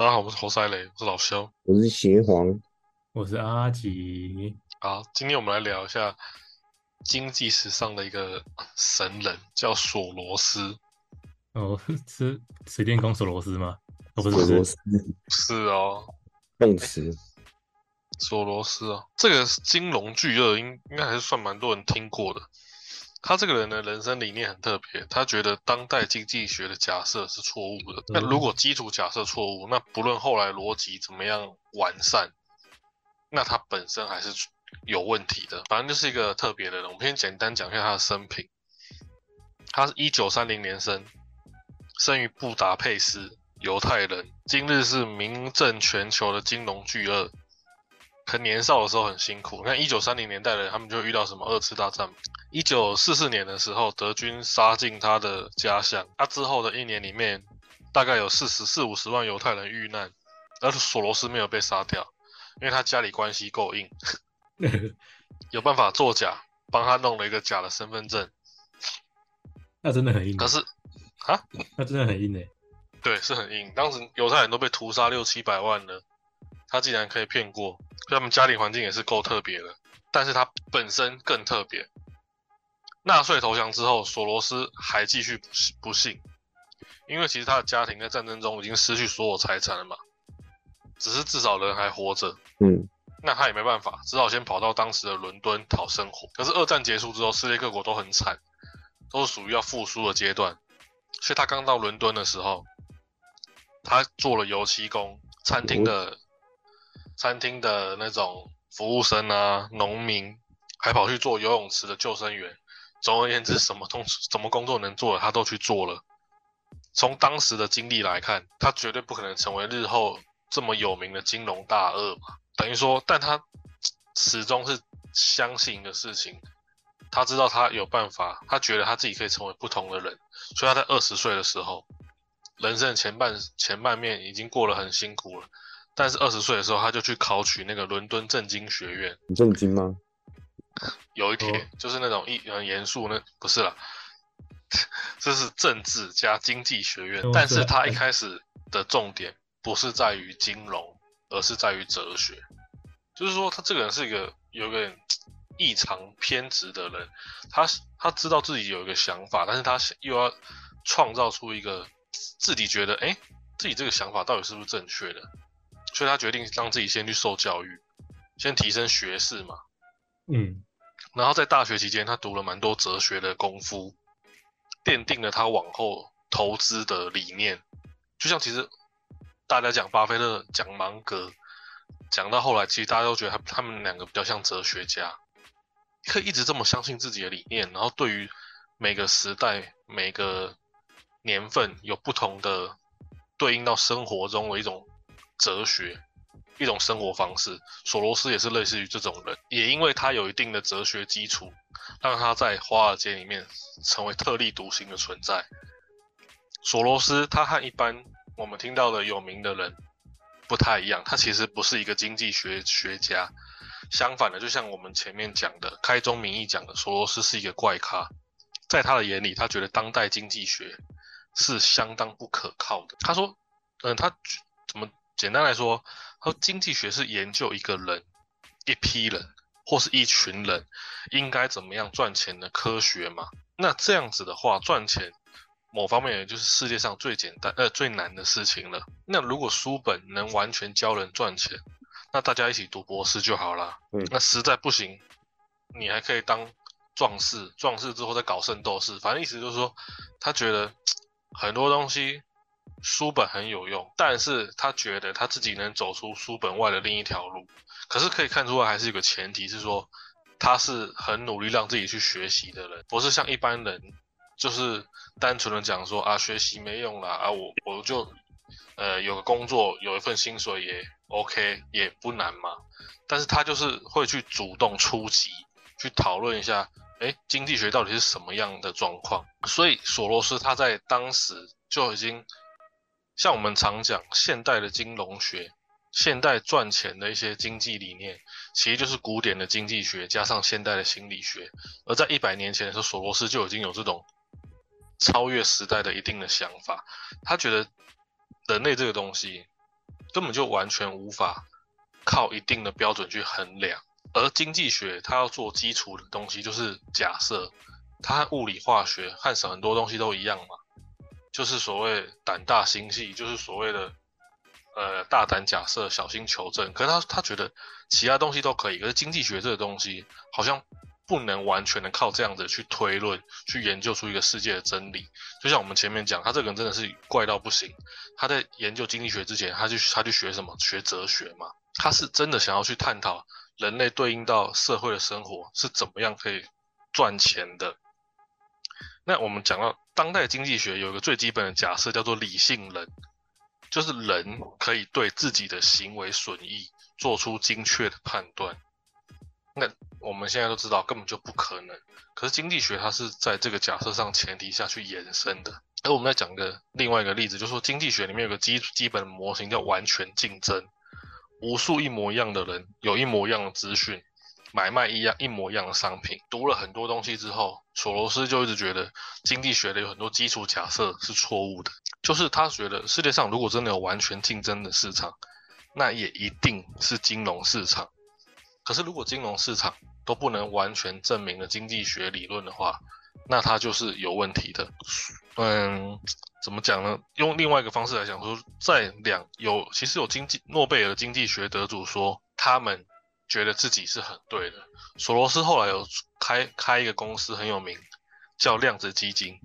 大家好，我是侯赛雷，我是老肖。我是邪皇，我是阿吉，好，今天我们来聊一下经济史上的一个神人，叫索罗斯。哦，是水电工索罗斯吗？哦，不是，是，索罗斯是哦，动词，索罗斯哦，这个金融巨鳄应应该还是算蛮多人听过的。他这个人的人生理念很特别，他觉得当代经济学的假设是错误的。那如果基础假设错误，那不论后来逻辑怎么样完善，那他本身还是有问题的。反正就是一个特别的人。我们先简单讲一下他的生平。他是一九三零年生，生于布达佩斯，犹太人，今日是名震全球的金融巨鳄。可年少的时候很辛苦，那一九三零年代的人，他们就遇到什么二次大战。一九四四年的时候，德军杀进他的家乡，他之后的一年里面，大概有四十四五十万犹太人遇难，而索罗斯没有被杀掉，因为他家里关系够硬，有办法作假，帮他弄了一个假的身份证。那真的很硬。可是，啊，那真的很硬诶。对，是很硬。当时犹太人都被屠杀六七百万了，他竟然可以骗过，所以他们家里环境也是够特别的。但是他本身更特别。纳粹投降之后，索罗斯还继续不不幸，因为其实他的家庭在战争中已经失去所有财产了嘛，只是至少人还活着。嗯，那他也没办法，只好先跑到当时的伦敦讨生活。可是二战结束之后，世界各国都很惨，都是属于要复苏的阶段。所以他刚到伦敦的时候，他做了油漆工、餐厅的、餐厅的那种服务生啊、农民，还跑去做游泳池的救生员。总而言之，什么东什么工作能做的，他都去做了。从当时的经历来看，他绝对不可能成为日后这么有名的金融大鳄嘛。等于说，但他始终是相信的事情。他知道他有办法，他觉得他自己可以成为不同的人。所以他在二十岁的时候，人生前半前半面已经过得很辛苦了。但是二十岁的时候，他就去考取那个伦敦政经学院。很震惊吗？有一点就是那种一很严肃，那不是了，这是政治加经济学院，但是他一开始的重点不是在于金融，而是在于哲学，就是说他这个人是一个有一个异常偏执的人，他他知道自己有一个想法，但是他又要创造出一个自己觉得哎自己这个想法到底是不是正确的，所以他决定让自己先去受教育，先提升学识嘛。嗯，然后在大学期间，他读了蛮多哲学的功夫，奠定了他往后投资的理念。就像其实大家讲巴菲特、讲芒格，讲到后来，其实大家都觉得他他们两个比较像哲学家，可以一直这么相信自己的理念，然后对于每个时代、每个年份有不同的对应到生活中的一种哲学。一种生活方式，索罗斯也是类似于这种人，也因为他有一定的哲学基础，让他在华尔街里面成为特立独行的存在。索罗斯他和一般我们听到的有名的人不太一样，他其实不是一个经济学学家，相反的，就像我们前面讲的开宗明义讲的，索罗斯是一个怪咖，在他的眼里，他觉得当代经济学是相当不可靠的。他说，嗯，他怎么简单来说？他说经济学是研究一个人、一批人或是一群人应该怎么样赚钱的科学嘛？那这样子的话，赚钱某方面也就是世界上最简单呃最难的事情了。那如果书本能完全教人赚钱，那大家一起读博士就好了。嗯，那实在不行，你还可以当壮士，壮士之后再搞圣斗士。反正意思就是说，他觉得很多东西。书本很有用，但是他觉得他自己能走出书本外的另一条路。可是可以看出来，还是有个前提是说，他是很努力让自己去学习的人，不是像一般人，就是单纯的讲说啊，学习没用啦啊，我我就呃有个工作，有一份薪水也 OK，也不难嘛。但是他就是会去主动出击，去讨论一下，哎，经济学到底是什么样的状况。所以索罗斯他在当时就已经。像我们常讲，现代的金融学，现代赚钱的一些经济理念，其实就是古典的经济学加上现代的心理学。而在一百年前的时候，索罗斯就已经有这种超越时代的一定的想法。他觉得人类这个东西，根本就完全无法靠一定的标准去衡量。而经济学它要做基础的东西，就是假设，它和物理化学和很多东西都一样嘛，就是所谓胆大心细，就是所谓的呃大胆假设，小心求证。可是他他觉得其他东西都可以，可是经济学这个东西好像不能完全的靠这样子去推论，去研究出一个世界的真理。就像我们前面讲，他这个人真的是怪到不行。他在研究经济学之前，他去他去学什么？学哲学嘛。他是真的想要去探讨。人类对应到社会的生活是怎么样可以赚钱的？那我们讲到当代经济学有一个最基本的假设叫做理性人，就是人可以对自己的行为损益做出精确的判断。那我们现在都知道根本就不可能，可是经济学它是在这个假设上前提下去延伸的。而我们再讲个另外一个例子，就是说经济学里面有个基基本模型叫完全竞争。无数一模一样的人，有一模一样的资讯，买卖一样一模一样的商品。读了很多东西之后，索罗斯就一直觉得经济学的有很多基础假设是错误的。就是他觉得世界上如果真的有完全竞争的市场，那也一定是金融市场。可是如果金融市场都不能完全证明了经济学理论的话，那它就是有问题的。嗯。怎么讲呢？用另外一个方式来讲，说在两有其实有经济诺贝尔经济学得主说，他们觉得自己是很对的。索罗斯后来有开开一个公司很有名，叫量子基金，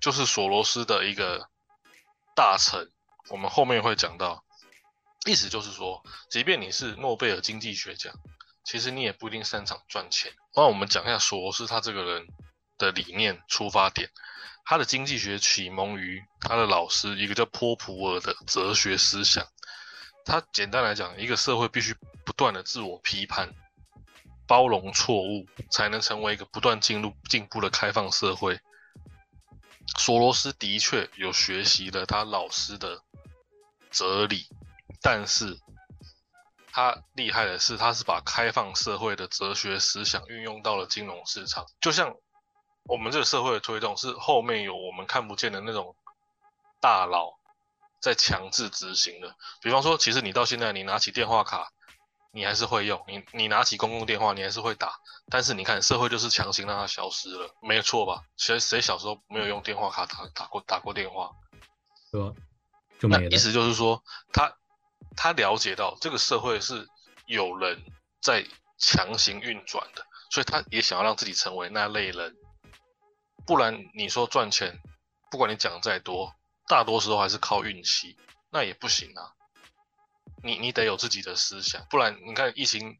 就是索罗斯的一个大臣。我们后面会讲到，意思就是说，即便你是诺贝尔经济学奖，其实你也不一定擅长赚钱。那我们讲一下索罗斯他这个人的理念出发点。他的经济学启蒙于他的老师，一个叫波普尔的哲学思想。他简单来讲，一个社会必须断的自我批判，包容错误，才能成为一个不断进入进步的开放社会。索罗斯的确有学习了他老师的哲理，但是他厉害的是，他是把开放社会的哲学思想运用到了金融市场，就像。我们这个社会的推动是后面有我们看不见的那种大佬在强制执行的。比方说，其实你到现在你拿起电话卡，你还是会用；你你拿起公共电话，你还是会打。但是你看，社会就是强行让它消失了，没错吧？谁谁小时候没有用电话卡打打过打过电话？对吧？就没了。意思就是说，他他了解到这个社会是有人在强行运转的，所以他也想要让自己成为那类人。不然你说赚钱，不管你讲再多，大多时候还是靠运气，那也不行啊。你你得有自己的思想，不然你看疫情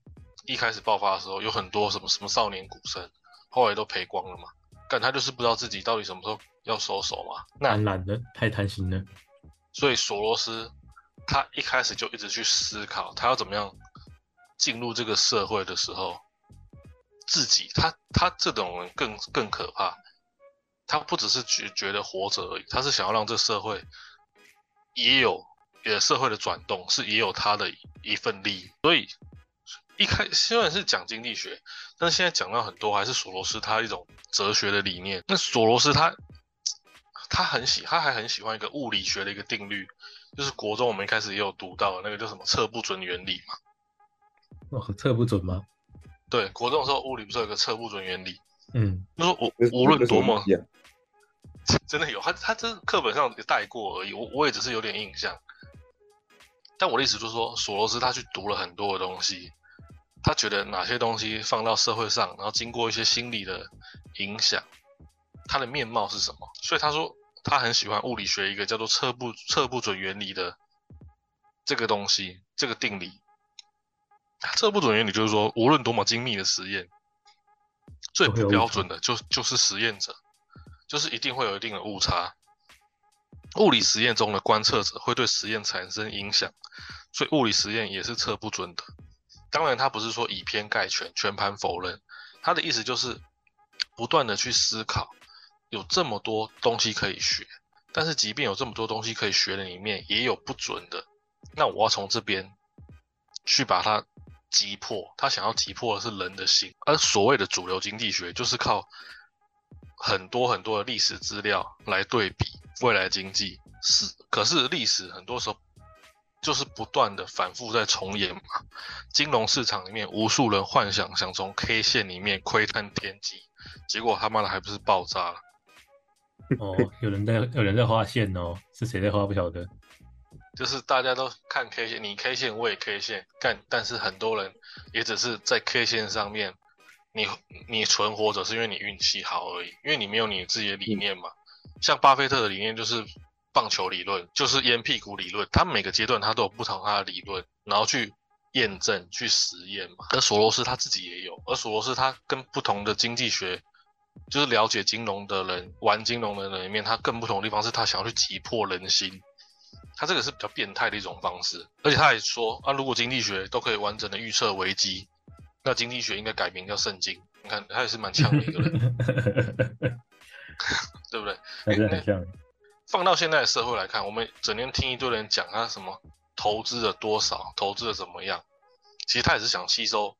一开始爆发的时候，有很多什么什么少年股神，后来都赔光了嘛。但他就是不知道自己到底什么时候要收手嘛。贪婪的，太贪心了。所以索罗斯他一开始就一直去思考，他要怎么样进入这个社会的时候，自己他他这种人更更可怕。他不只是觉觉得活着而已，他是想要让这社会也有也社会的转动，是也有他的一份力。所以一开虽然是讲经济学，但是现在讲到很多还是索罗斯他一种哲学的理念。那索罗斯他他很喜，他还很喜欢一个物理学的一个定律，就是国中我们一开始也有读到那个叫什么测不准原理嘛。哦，测不准吗？对，国中的时候物理不是有个测不准原理？嗯，就说我无论多么。真的有他，他这课本上带过而已。我我也只是有点印象。但我的意思就是说，索罗斯他去读了很多的东西，他觉得哪些东西放到社会上，然后经过一些心理的影响，它的面貌是什么？所以他说他很喜欢物理学一个叫做测不测不准原理的这个东西，这个定理。测不准原理就是说，无论多么精密的实验，最不标准的就就是实验者。就是一定会有一定的误差，物理实验中的观测者会对实验产生影响，所以物理实验也是测不准的。当然，他不是说以偏概全、全盘否认，他的意思就是不断的去思考，有这么多东西可以学，但是即便有这么多东西可以学的里面，也有不准的。那我要从这边去把它击破，他想要击破的是人的心，而所谓的主流经济学就是靠。很多很多的历史资料来对比未来经济是，可是历史很多时候就是不断的反复在重演嘛。金融市场里面，无数人幻想想从 K 线里面窥探天机，结果他妈的还不是爆炸了。哦，有人在有人在画线哦，是谁在画不晓得。就是大家都看 K 线，你 K 线我也 K 线干，但是很多人也只是在 K 线上面，你你存活着是因为你运气好而已，因为你没有你自己的理念嘛。像巴菲特的理念就是棒球理论，就是烟屁股理论，他每个阶段他都有不同他的理论，然后去验证、去实验嘛。而索罗斯他自己也有，而索罗斯他跟不同的经济学，就是了解金融的人、玩金融的人里面，他更不同的地方是他想要去击破人心。他这个是比较变态的一种方式，而且他还说啊，如果经济学都可以完整的预测危机，那经济学应该改名叫圣经。你看他也是蛮强的一个人，对不对？还是很像。放到现在的社会来看，我们整天听一堆人讲他什么投资了多少，投资的怎么样，其实他也是想吸收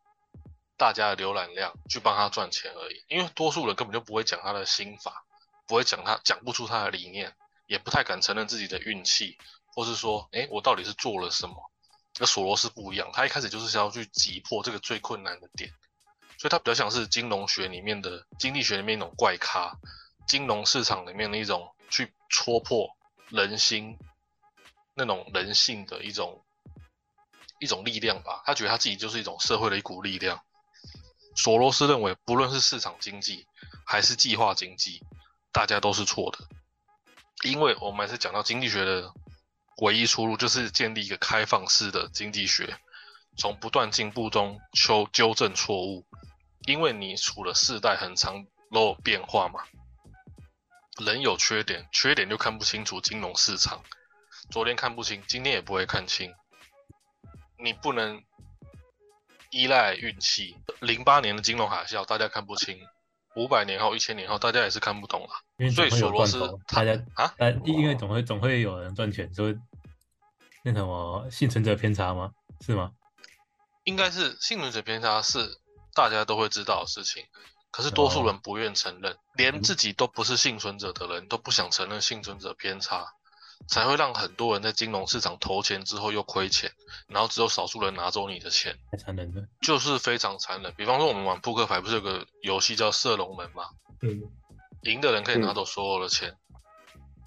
大家的浏览量，去帮他赚钱而已。因为多数人根本就不会讲他的心法，不会讲他讲不出他的理念，也不太敢承认自己的运气。或是说，哎，我到底是做了什么？那索罗斯不一样，他一开始就是想要去击破这个最困难的点，所以他比较像是金融学里面的经济学里面一种怪咖，金融市场里面的一种去戳破人心那种人性的一种一种力量吧。他觉得他自己就是一种社会的一股力量。索罗斯认为，不论是市场经济还是计划经济，大家都是错的，因为我们还是讲到经济学的。唯一出路就是建立一个开放式的经济学，从不断进步中修纠正错误。因为你处了世代很长都有变化嘛，人有缺点，缺点就看不清楚金融市场。昨天看不清，今天也不会看清。你不能依赖运气。零八年的金融海啸，大家看不清。五百年后、一千年后，大家也是看不懂啊。所以索罗斯，大家啊，因为总会总会有人赚钱，所以那什么幸存者偏差吗？是吗？应该是幸存者偏差是大家都会知道的事情，可是多数人不愿承认，连自己都不是幸存者的人都不想承认幸存者偏差。才会让很多人在金融市场投钱之后又亏钱，然后只有少数人拿走你的钱，太残忍了，就是非常残忍。比方说我们玩扑克牌，不是有个游戏叫射龙门吗？嗯，赢的人可以拿走所有的钱，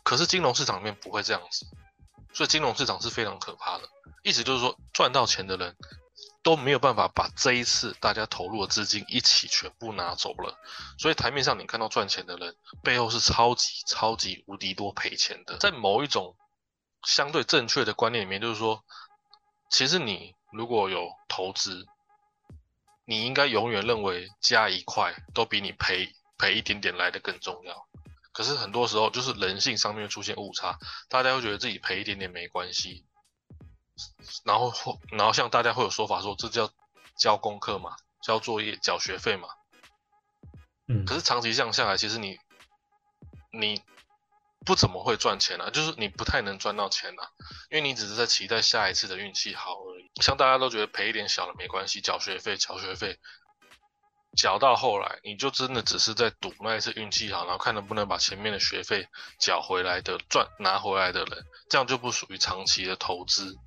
可是金融市场里面不会这样子，所以金融市场是非常可怕的。意思就是说，赚到钱的人。都没有办法把这一次大家投入的资金一起全部拿走了，所以台面上你看到赚钱的人，背后是超级超级无敌多赔钱的。在某一种相对正确的观念里面，就是说，其实你如果有投资，你应该永远认为加一块都比你赔赔一点点来的更重要。可是很多时候就是人性上面出现误差，大家会觉得自己赔一点点没关系。然后，然后像大家会有说法说，这叫交功课嘛，交作业、缴学费嘛。嗯。可是长期这样下来，其实你，你不怎么会赚钱啊，就是你不太能赚到钱啊，因为你只是在期待下一次的运气好而已。像大家都觉得赔一点小的没关系，缴学费、缴学费，缴到后来，你就真的只是在赌那一次运气好，然后看能不能把前面的学费缴回来的赚拿回来的人，这样就不属于长期的投资。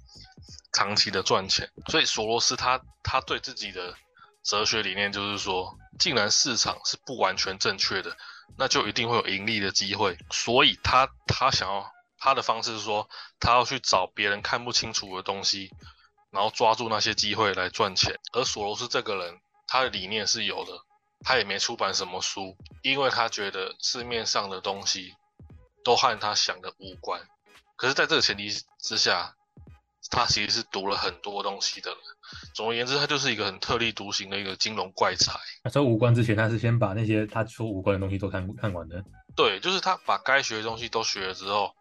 长期的赚钱，所以索罗斯他他对自己的哲学理念就是说，既然市场是不完全正确的，那就一定会有盈利的机会。所以他他想要他的方式是说，他要去找别人看不清楚的东西，然后抓住那些机会来赚钱。而索罗斯这个人，他的理念是有的，他也没出版什么书，因为他觉得市面上的东西都和他想的无关。可是，在这个前提之下。他其实是读了很多东西的人。总而言之，他就是一个很特立独行的一个金融怪才。在五关之前，他是先把那些他说五关的东西都看看完的。对，就是他把该学的东西都学了之后，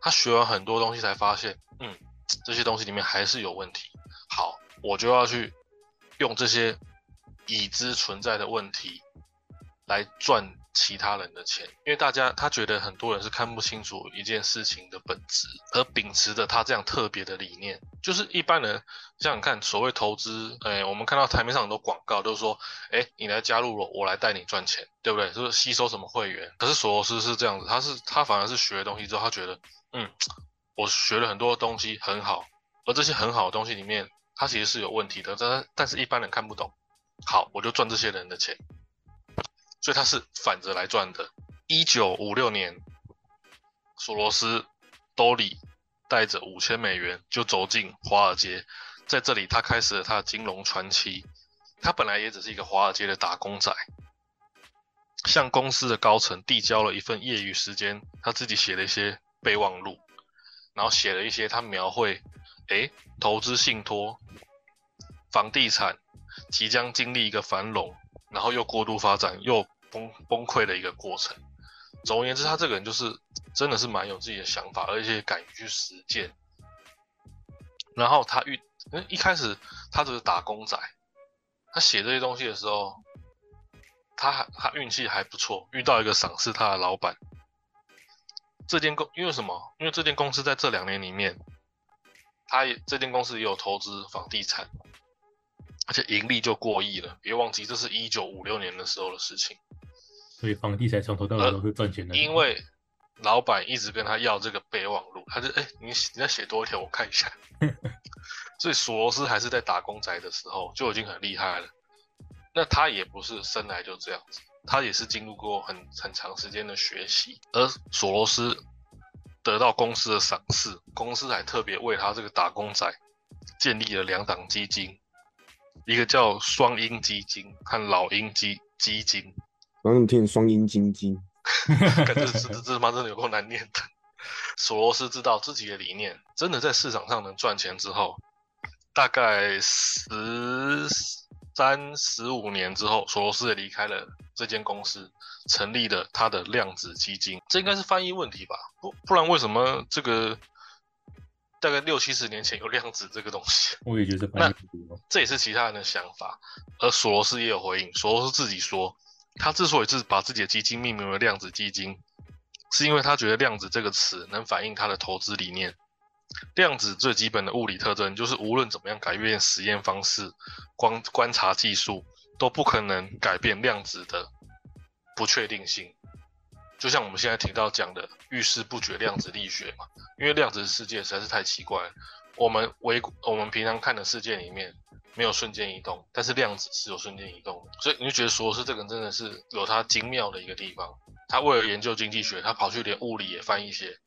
他学完很多东西才发现，嗯，这些东西里面还是有问题。好，我就要去用这些已知存在的问题来赚。其他人的钱，因为大家他觉得很多人是看不清楚一件事情的本质，而秉持着他这样特别的理念，就是一般人想想看，所谓投资，哎，我们看到台面上很多广告都是说，哎，你来加入了，我来带你赚钱，对不对？就是吸收什么会员。可是索罗斯是这样子，他是他反而是学东西之后，他觉得，嗯，我学了很多东西很好，而这些很好的东西里面，它其实是有问题的，但但是一般人看不懂。好，我就赚这些人的钱，所以他是反着来赚的。一九五六年，索罗斯兜里带着五千美元就走进华尔街，在这里他开始了他的金融传奇。他本来也只是一个华尔街的打工仔，向公司的高层递交了一份业余时间他自己写的一些备忘录，然后写了一些他描绘，诶，投资信托、房地产即将经历一个繁荣，然后又过度发展又崩崩溃的一个过程。总而言之，他这个人就是真的是蛮有自己的想法，而且敢于去实践。然后他遇，一开始他只是打工仔。他写这些东西的时候，他他运气还不错，遇到一个赏识他的老板。这间公因为什么？因为这间公司在这两年里面，他也这间公司也有投资房地产，而且盈利就过亿了。别忘记，这是一九五六年的时候的事情。所以房地产从头到尾都是赚钱的。因为老板一直跟他要这个备忘录，他就哎，你你再写多一条，我看一下。所以索罗斯还是在打工仔的时候就已经很厉害了。那他也不是生来就这样子，他也是经历过很很长时间的学习。而索罗斯得到公司的赏识，公司还特别为他这个打工仔建立了两档基金，一个叫双鹰基金和老鹰基基金。刚刚听双鹰基金，感觉这这他妈真的有够难念的。索罗斯知道自己的理念真的在市场上能赚钱之后。大概十三、十五年之后，索罗斯也离开了这间公司，成立了他的量子基金。这应该是翻译问题吧？不不然为什么这个大概六七十年前有量子这个东西？我也觉得那这也是其他人的想法。而索罗斯也有回应，索罗斯自己说，他之所以是把自己的基金命名为量子基金，是因为他觉得量子这个词能反映他的投资理念。量子最基本的物理特征就是，无论怎么样改变实验方式、光观察技术，都不可能改变量子的不确定性。就像我们现在听到讲的遇事不决量子力学嘛，因为量子世界实在是太奇怪。我们微我们平常看的世界里面没有瞬间移动，但是量子是有瞬间移动的，所以你就觉得说是这个人真的是有他精妙的一个地方。他为了研究经济学，他跑去连物理也翻一些，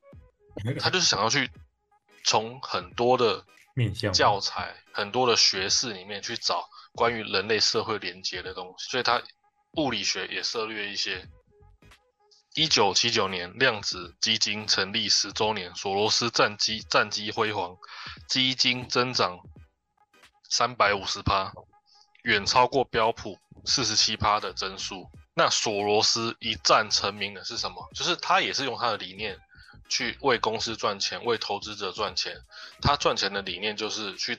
他就是想要去。从很多的面向教材、很多的学士里面去找关于人类社会连接的东西，所以他物理学也涉略一些。一九七九年，量子基金成立十周年，索罗斯战绩战绩辉煌，基金增长三百五十趴，远超过标普四十七趴的增速。那索罗斯一战成名的是什么？就是他也是用他的理念。去为公司赚钱，为投资者赚钱。他赚钱的理念就是去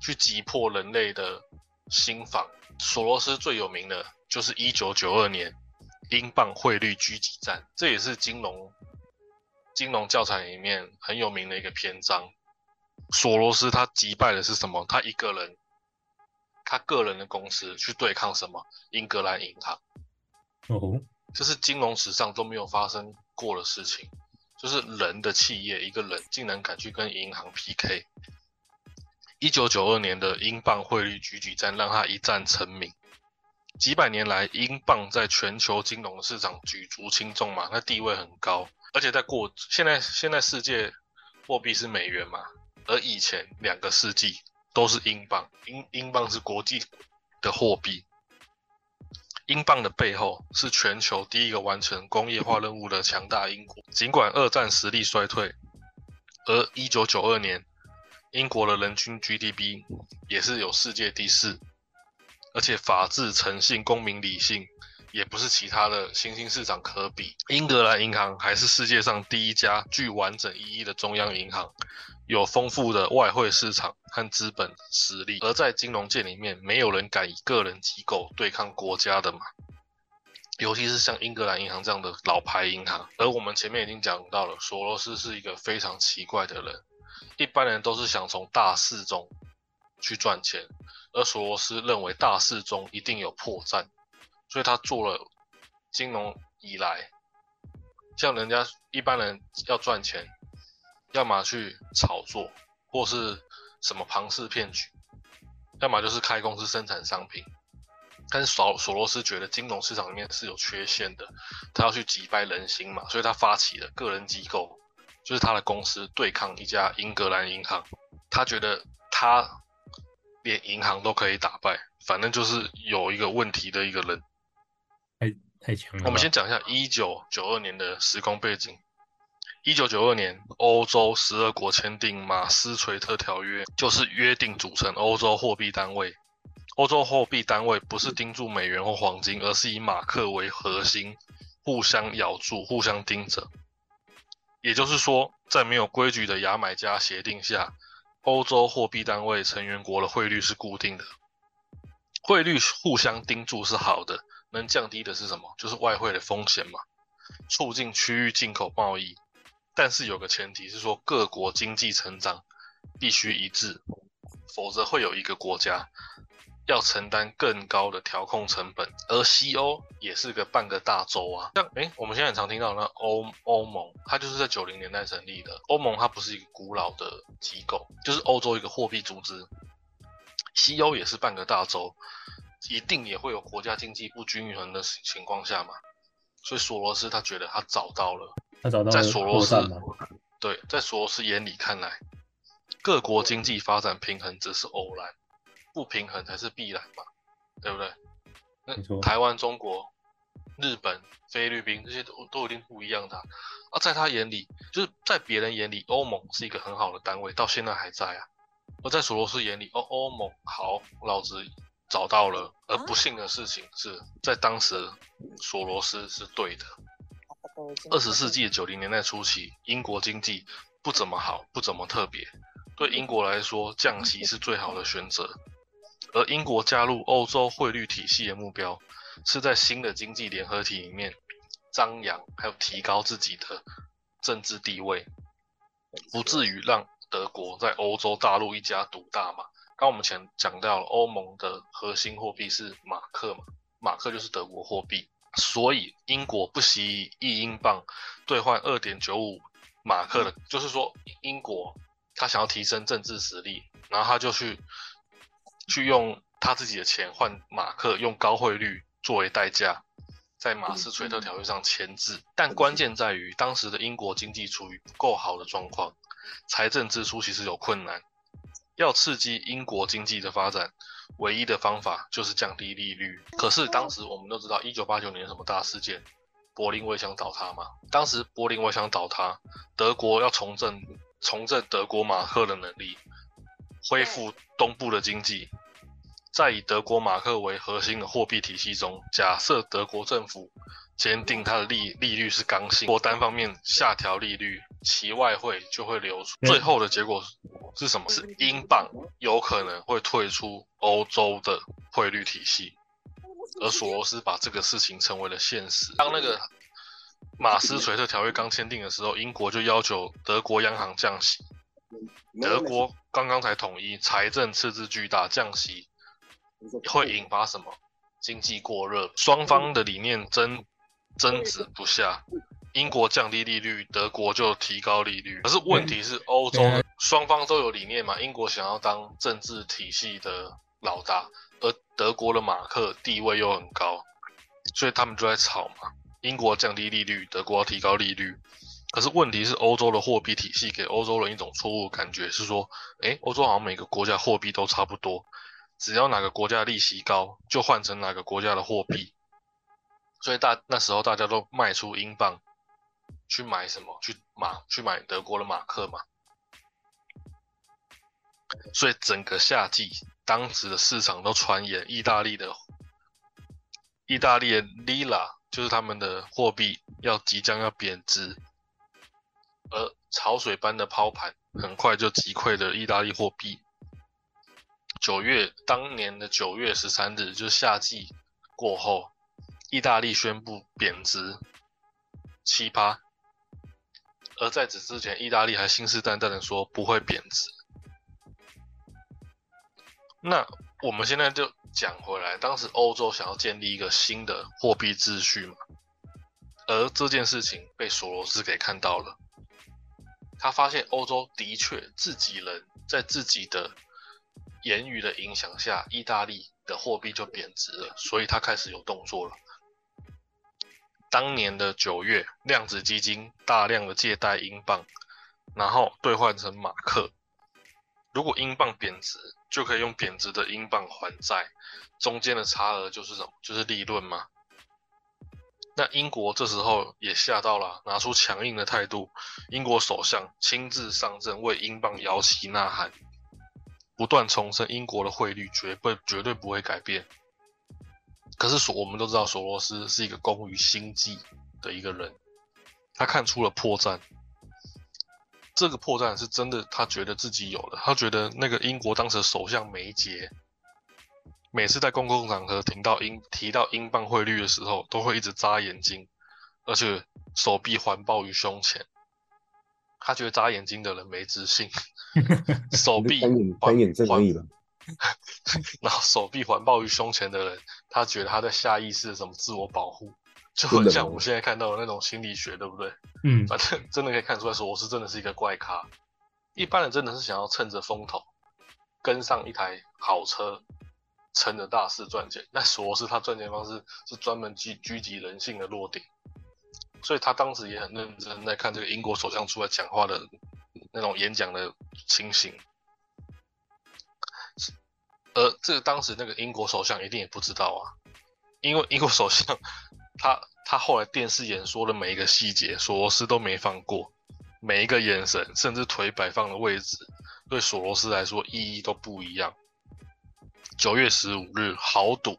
去击破人类的心防。索罗斯最有名的就是一九九二年英镑汇率狙击战，这也是金融金融教材里面很有名的一个篇章。索罗斯他击败的是什么？他一个人，他个人的公司去对抗什么？英格兰银行。哦。这是金融史上都没有发生过的事情，就是人的企业，一个人竟然敢去跟银行 PK。一九九二年的英镑汇率狙击战让他一战成名。几百年来，英镑在全球金融市场举足轻重嘛，那地位很高。而且在过现在，现在世界货币是美元嘛，而以前两个世纪都是英镑，英英镑是国际的货币。英镑的背后是全球第一个完成工业化任务的强大英国。尽管二战实力衰退，而一九九二年英国的人均 GDP 也是有世界第四，而且法治、诚信、公民理性也不是其他的新兴市场可比。英格兰银行还是世界上第一家具完整意义的中央银行。有丰富的外汇市场和资本实力，而在金融界里面，没有人敢以个人机构对抗国家的嘛。尤其是像英格兰银行这样的老牌银行。而我们前面已经讲到了，索罗斯是一个非常奇怪的人。一般人都是想从大势中去赚钱，而索罗斯认为大势中一定有破绽，所以他做了金融以来，像人家一般人要赚钱。要么去炒作，或是什么庞氏骗局，要么就是开公司生产商品。但是索索罗斯觉得金融市场里面是有缺陷的，他要去击败人心嘛，所以他发起了个人机构，就是他的公司对抗一家英格兰银行。他觉得他连银行都可以打败，反正就是有一个问题的一个人。太太强了。我们先讲一下一九九二年的时空背景。一九九二年，欧洲十二国签订马斯垂特条约，就是约定组成欧洲货币单位。欧洲货币单位不是盯住美元或黄金，而是以马克为核心，互相咬住、互相盯着。也就是说，在没有规矩的牙买加协定下，欧洲货币单位成员国的汇率是固定的。汇率互相盯住是好的，能降低的是什么？就是外汇的风险嘛，促进区域进口贸易。但是有个前提是说，各国经济成长必须一致，否则会有一个国家要承担更高的调控成本。而西欧也是个半个大洲啊，像诶，我们现在很常听到那欧欧盟，它就是在九零年代成立的。欧盟它不是一个古老的机构，就是欧洲一个货币组织。西欧也是半个大洲，一定也会有国家经济不均衡的情况下嘛。所以索罗斯他觉得他找到了。他找到在索罗斯对，在索罗斯眼里看来，各国经济发展平衡只是偶然，不平衡才是必然嘛，对不对？那台湾、中国、日本、菲律宾这些都都一定不一样的啊。啊在他眼里，就是在别人眼里，欧盟是一个很好的单位，到现在还在啊。而在索罗斯眼里，哦，欧盟好，老子找到了。而不幸的事情是在当时，索罗斯是对的。二十世纪九零年代初期，英国经济不怎么好，不怎么特别。对英国来说，降息是最好的选择。而英国加入欧洲汇率体系的目标，是在新的经济联合体里面张扬，还有提高自己的政治地位，不至于让德国在欧洲大陆一家独大嘛。刚我们前讲到了，欧盟的核心货币是马克嘛，马克就是德国货币。所以英国不惜以一英镑兑换二点九五马克的，就是说英国他想要提升政治实力，然后他就去去用他自己的钱换马克，用高汇率作为代价，在马斯垂特条约上签字。但关键在于当时的英国经济处于不够好的状况，财政支出其实有困难，要刺激英国经济的发展。唯一的方法就是降低利率。可是当时我们都知道，一九八九年什么大事件？柏林围墙倒塌嘛。当时柏林围墙倒塌，德国要重振重振德国马克的能力，恢复东部的经济。在以德国马克为核心的货币体系中，假设德国政府坚定它的利利率是刚性，或单方面下调利率，其外汇就会流出。最后的结果是什么？是英镑有可能会退出欧洲的汇率体系，而索罗斯把这个事情成为了现实。当那个马斯垂特条约刚签订的时候，英国就要求德国央行降息。德国刚刚才统一，财政赤字巨大，降息会引发什么？经济过热，双方的理念争争执不下。英国降低利率，德国就提高利率。可是问题是，欧洲双方都有理念嘛？英国想要当政治体系的老大，而德国的马克地位又很高，所以他们就在吵嘛。英国降低利率，德国要提高利率。可是问题是，欧洲的货币体系给欧洲人一种错误感觉，是说，诶，欧洲好像每个国家货币都差不多，只要哪个国家利息高，就换成哪个国家的货币。所以大那时候大家都卖出英镑，去买什么？去马去买德国的马克嘛。所以整个夏季，当时的市场都传言，意大利的意大利的 lira 就是他们的货币要即将要贬值，而潮水般的抛盘很快就击溃了意大利货币。九月当年的九月十三日，就是夏季过后，意大利宣布贬值七趴，而在此之前，意大利还信誓旦旦的说不会贬值。那我们现在就讲回来，当时欧洲想要建立一个新的货币秩序嘛，而这件事情被索罗斯给看到了，他发现欧洲的确自己人在自己的言语的影响下，意大利的货币就贬值了，所以他开始有动作了。当年的九月，量子基金大量的借贷英镑，然后兑换成马克。如果英镑贬值，就可以用贬值的英镑还债，中间的差额就是什么？就是利润嘛。那英国这时候也吓到了，拿出强硬的态度。英国首相亲自上阵，为英镑摇旗呐喊，不断重申英国的汇率绝不绝对不会改变。可是索我们都知道，索罗斯是一个工于心计的一个人，他看出了破绽。这个破绽是真的，他觉得自己有了。他觉得那个英国当时的首相梅杰，每次在公共场合听到英提到英镑汇率的时候，都会一直眨眼睛，而且手臂环抱于胸前。他觉得眨眼睛的人没自信，手臂环眼单眼症而已吧。然后手臂环抱于胸前的人，他觉得他在下意识的什么自我保护，就很像我们现在看到的那种心理学，对不对？嗯，反正真的可以看出来，说我是真的是一个怪咖。一般人真的是想要趁着风头跟上一台好车，成了大事赚钱。但索罗斯他赚钱方式是专门狙狙击人性的弱点，所以他当时也很认真在看这个英国首相出来讲话的那种演讲的情形。而这个当时那个英国首相一定也不知道啊，因为英国首相他他后来电视演说的每一个细节，索罗斯都没放过，每一个眼神，甚至腿摆放的位置，对索罗斯来说意义都不一样。九月十五日，豪赌，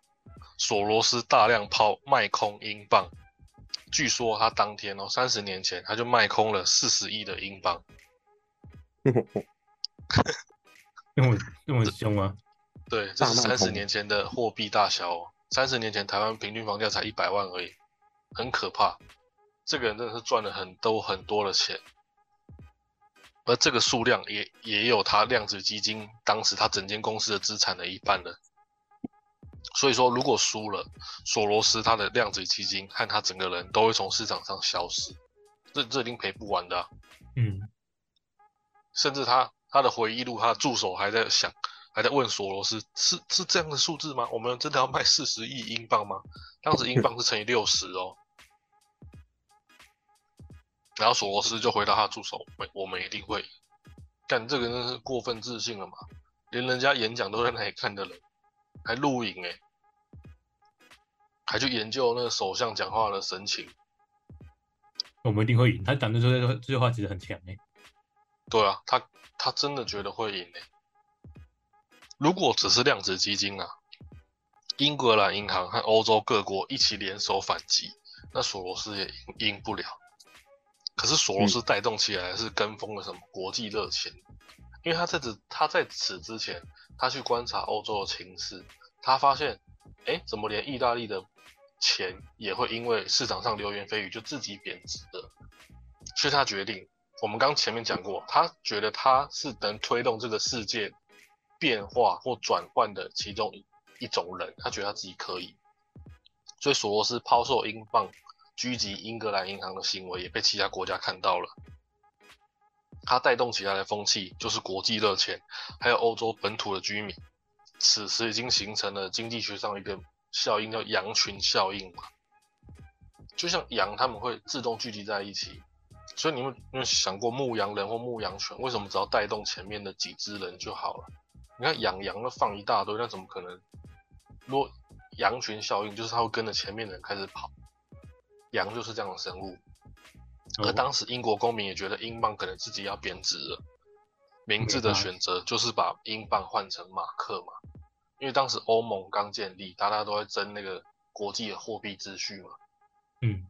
索罗斯大量抛卖空英镑，据说他当天哦，三十年前他就卖空了四十亿的英镑。那么那么凶吗？对，这是三十年前的货币大小哦。三十年前台湾平均房价才一百万而已，很可怕。这个人真的是赚了很多很多的钱，而这个数量也也有他量子基金当时他整间公司的资产的一半了。所以说，如果输了，索罗斯他的量子基金和他整个人都会从市场上消失，这这一定赔不完的啊、嗯，甚至他他的回忆录，他的助手还在想，还在问索罗斯是是这样的数字吗？我们真的要卖四十亿英镑吗？当时英镑是乘以六十哦。然后索罗斯就回答他的助手：“我我们一定会赢。”干这个真是过分自信了嘛？连人家演讲都在那里看的人，还录影诶、还去研究那个首相讲话的神情。我们一定会赢。他讲的这句这句话其实很强诶。对啊，他他真的觉得会赢诶、如果只是量子基金啊，英格兰银行和欧洲各国一起联手反击，那索罗斯也赢赢不了。可是索罗斯带动起来是跟风的什么国际热钱，因为他在此他在此之前，他去观察欧洲的情势，他发现，哎，怎么连意大利的钱也会因为市场上流言蜚语就自己贬值了？所以他决定，我们刚前面讲过，他觉得他是能推动这个世界变化或转换的其中一一种人，他觉得他自己可以，所以索罗斯抛售英镑。狙击英格兰银行的行为也被其他国家看到了，它带动起来的风气就是国际热钱，还有欧洲本土的居民，此时已经形成了经济学上一个效应，叫羊群效应嘛。就像羊，他们会自动聚集在一起，所以你们有没有想过牧羊人或牧羊犬为什么只要带动前面的几只人就好了？你看养羊的放一大堆，那怎么可能？如果羊群效应就是它会跟着前面的人开始跑。羊就是这样的生物，而当时英国公民也觉得英镑可能自己要贬值了，明智的选择就是把英镑换成马克嘛，因为当时欧盟刚建立，大家都在争那个国际的货币秩序嘛。嗯，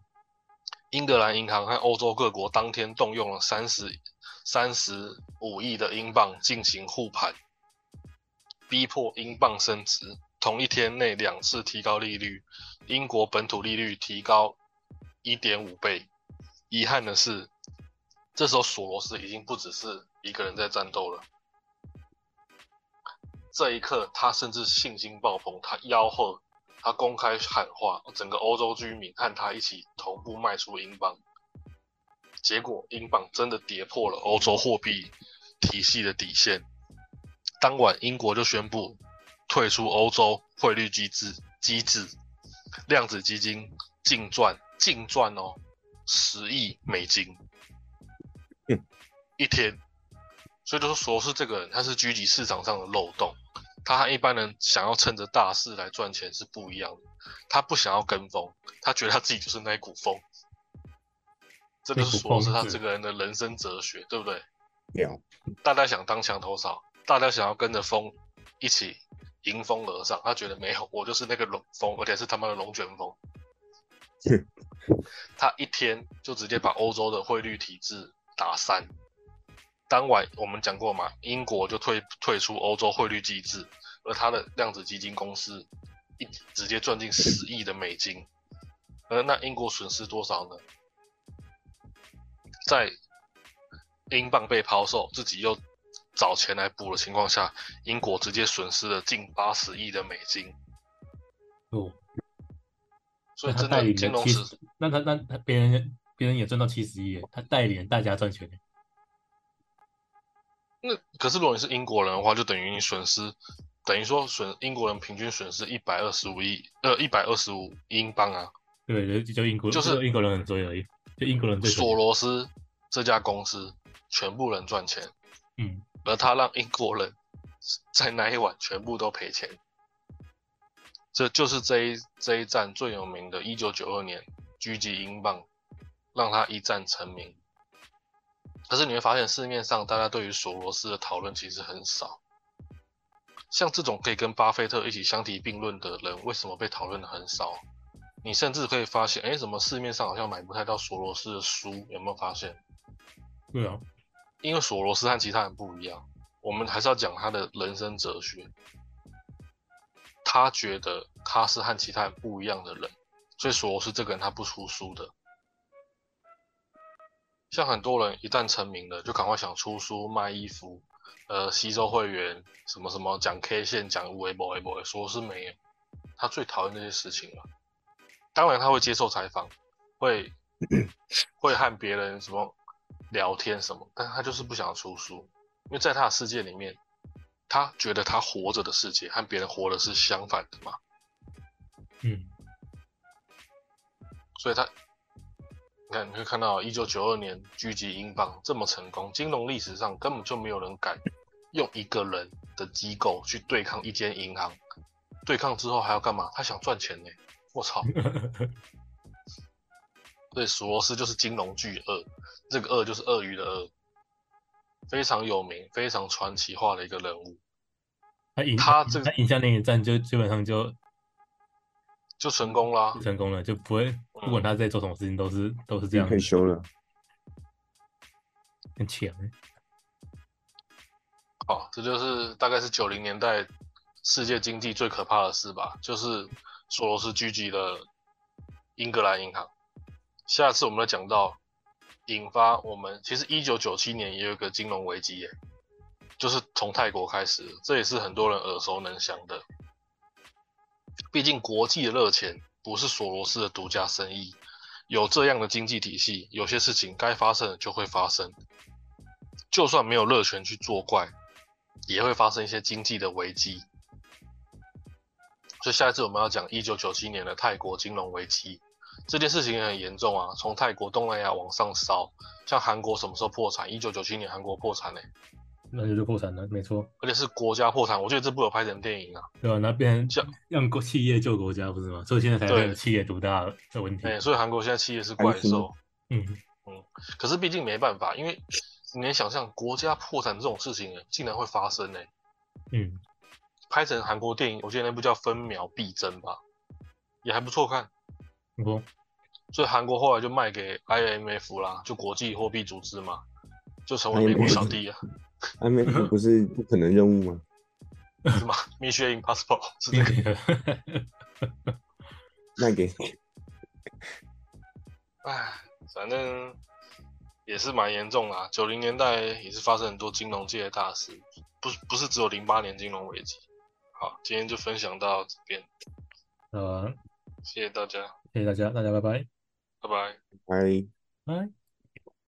英格兰银行和欧洲各国当天动用了三十三十五亿的英镑进行护盘，逼迫英镑升值。同一天内两次提高利率，英国本土利率提高。一点五倍。遗憾的是，这时候索罗斯已经不只是一个人在战斗了。这一刻，他甚至信心爆棚，他吆喝，他公开喊话，整个欧洲居民和他一起同步卖出英镑。结果英镑真的跌破了欧洲货币体系的底线。当晚，英国就宣布退出欧洲汇率机制机制，量子基金净赚净赚哦十亿美金，嗯，一天。所以就是说，是这个人他是狙击市场上的漏洞，他和一般人想要趁着大势来赚钱是不一样的。他不想要跟风，他觉得他自己就是那一股风。这就是说是他这个人的人生哲学，对不对？了，大家想当墙头草，大家想要跟着风一起迎风而上，他觉得没有，我就是那个龙风，而且是他妈的龙卷风。哼 他一天就直接把欧洲的汇率体制打散。当晚我们讲过嘛，英国就退退出欧洲汇率机制，而他的量子基金公司一直接赚进十亿的美金，而那英国损失多少呢？在英镑被抛售，自己又找钱来补的情况下，英国直接损失了近八十亿的美金。哦，所以真的金融史了七十，那他那他别人别人也赚到七十亿，他带领大家赚钱。那可是如果你是英国人的话，就等于你损失，等于说损英国人平均损失一百二十五亿，呃，一百二十五英镑啊。对，就就英国就是英国人很追而已，就英国人最索罗斯这家公司全部人赚钱，嗯，而他让英国人在那一晚全部都赔钱。这就是这一这一战最有名的，一九九二年狙击英镑，让他一战成名。可是你会发现，市面上大家对于索罗斯的讨论其实很少。像这种可以跟巴菲特一起相提并论的人，为什么被讨论的很少？你甚至可以发现，哎，怎么市面上好像买不太到索罗斯的书？有没有发现？对啊，因为索罗斯和其他人不一样，我们还是要讲他的人生哲学。他觉得他是和其他人不一样的人，所以索罗斯这个人他不出书的。像很多人一旦成名了，就赶快想出书卖衣服，呃，吸收会员，什么什么讲 K 线，讲微博微博，索罗斯没有，他最讨厌这些事情了。当然他会接受采访，会 会和别人什么聊天什么，但他就是不想出书，因为在他的世界里面，他觉得他活着的世界和别人活的是相反的嘛，嗯，所以他，你看你会看到一九九二年狙击英镑这么成功，金融历史上根本就没有人敢用一个人的机构去对抗一间银行，对抗之后还要干嘛？他想赚钱呢，我操！对索罗斯就是金融巨鳄，这个鳄就是鳄鱼的鳄，非常有名、非常传奇化的一个人物，他赢他这个他赢下那一战就基本上就就成功啦就。成功了，就不会不管他在做什么事情都是都是这样退休了，很强欸。好，这就是大概是九零年代世界经济最可怕的事吧，就是索罗斯狙击了英格兰银行。下次我们来讲到引发我们，其实一九九七年也有个金融危机耶，就是从泰国开始，这也是很多人耳熟能详的。毕竟国际的热钱不是索罗斯的独家生意，有这样的经济体系，有些事情该发生的就会发生，就算没有热权去作怪，也会发生一些经济的危机。所以下一次我们要讲一九九七年的泰国金融危机，这件事情也很严重啊，从泰国东南亚往上烧，像韩国什么时候破产？一九九七年韩国破产嘞、那就就破产了，没错，而且是国家破产。我觉得这部有拍成电影啊，对吧？那变成像让国企业救国家不是吗？所以现在才会有企业独大的问题哎、。所以韩国现在企业是怪兽。嗯嗯，可是毕竟没办法，因为你能想象国家破产这种事情，竟然会发生呢、嗯，拍成韩国电影，我记得那部叫《分秒必争》吧，也还不错看。不所以韩国后来就卖给 IMF 啦，就国际货币组织嘛，就成为美国小弟啊，IMF 不是不可能任务吗？是吗？Mission Impossible 是这个。卖给哎，反正也是蛮严重啦。九零年代也是发生很多金融界的大事，不不是只有零八年金融危机。好，今天就分享到这边，嗯，谢谢大家，谢谢大家，大家拜拜，拜拜。拜。拜。